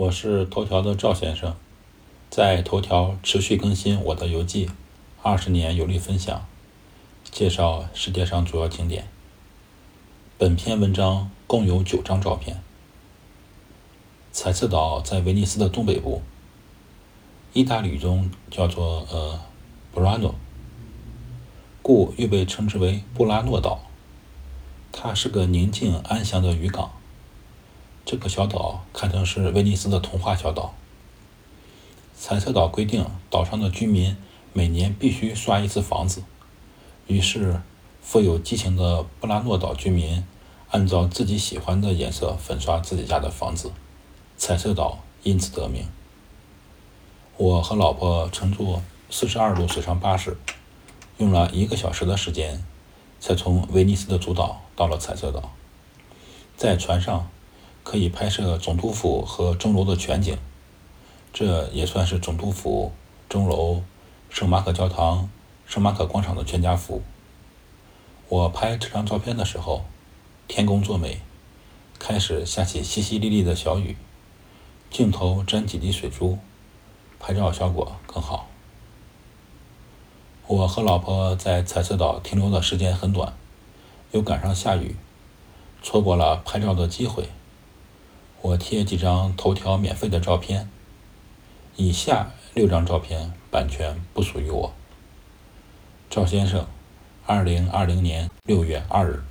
我是头条的赵先生，在头条持续更新我的游记，二十年游历分享，介绍世界上主要景点。本篇文章共有九张照片。彩色岛在威尼斯的东北部，意大利语中叫做呃布拉诺，故又被称之为布拉诺岛。它是个宁静安详的渔港。这个小岛堪称是威尼斯的童话小岛。彩色岛规定，岛上的居民每年必须刷一次房子。于是，富有激情的布拉诺岛居民按照自己喜欢的颜色粉刷自己家的房子，彩色岛因此得名。我和老婆乘坐四十二路水上巴士，用了一个小时的时间，才从威尼斯的主岛到了彩色岛。在船上。可以拍摄总督府和钟楼的全景，这也算是总督府、钟楼、圣马可教堂、圣马可广场的全家福。我拍这张照片的时候，天公作美，开始下起淅淅沥沥的小雨，镜头沾几滴水珠，拍照效果更好。我和老婆在彩色岛停留的时间很短，又赶上下雨，错过了拍照的机会。我贴几张头条免费的照片，以下六张照片版权不属于我。赵先生，二零二零年六月二日。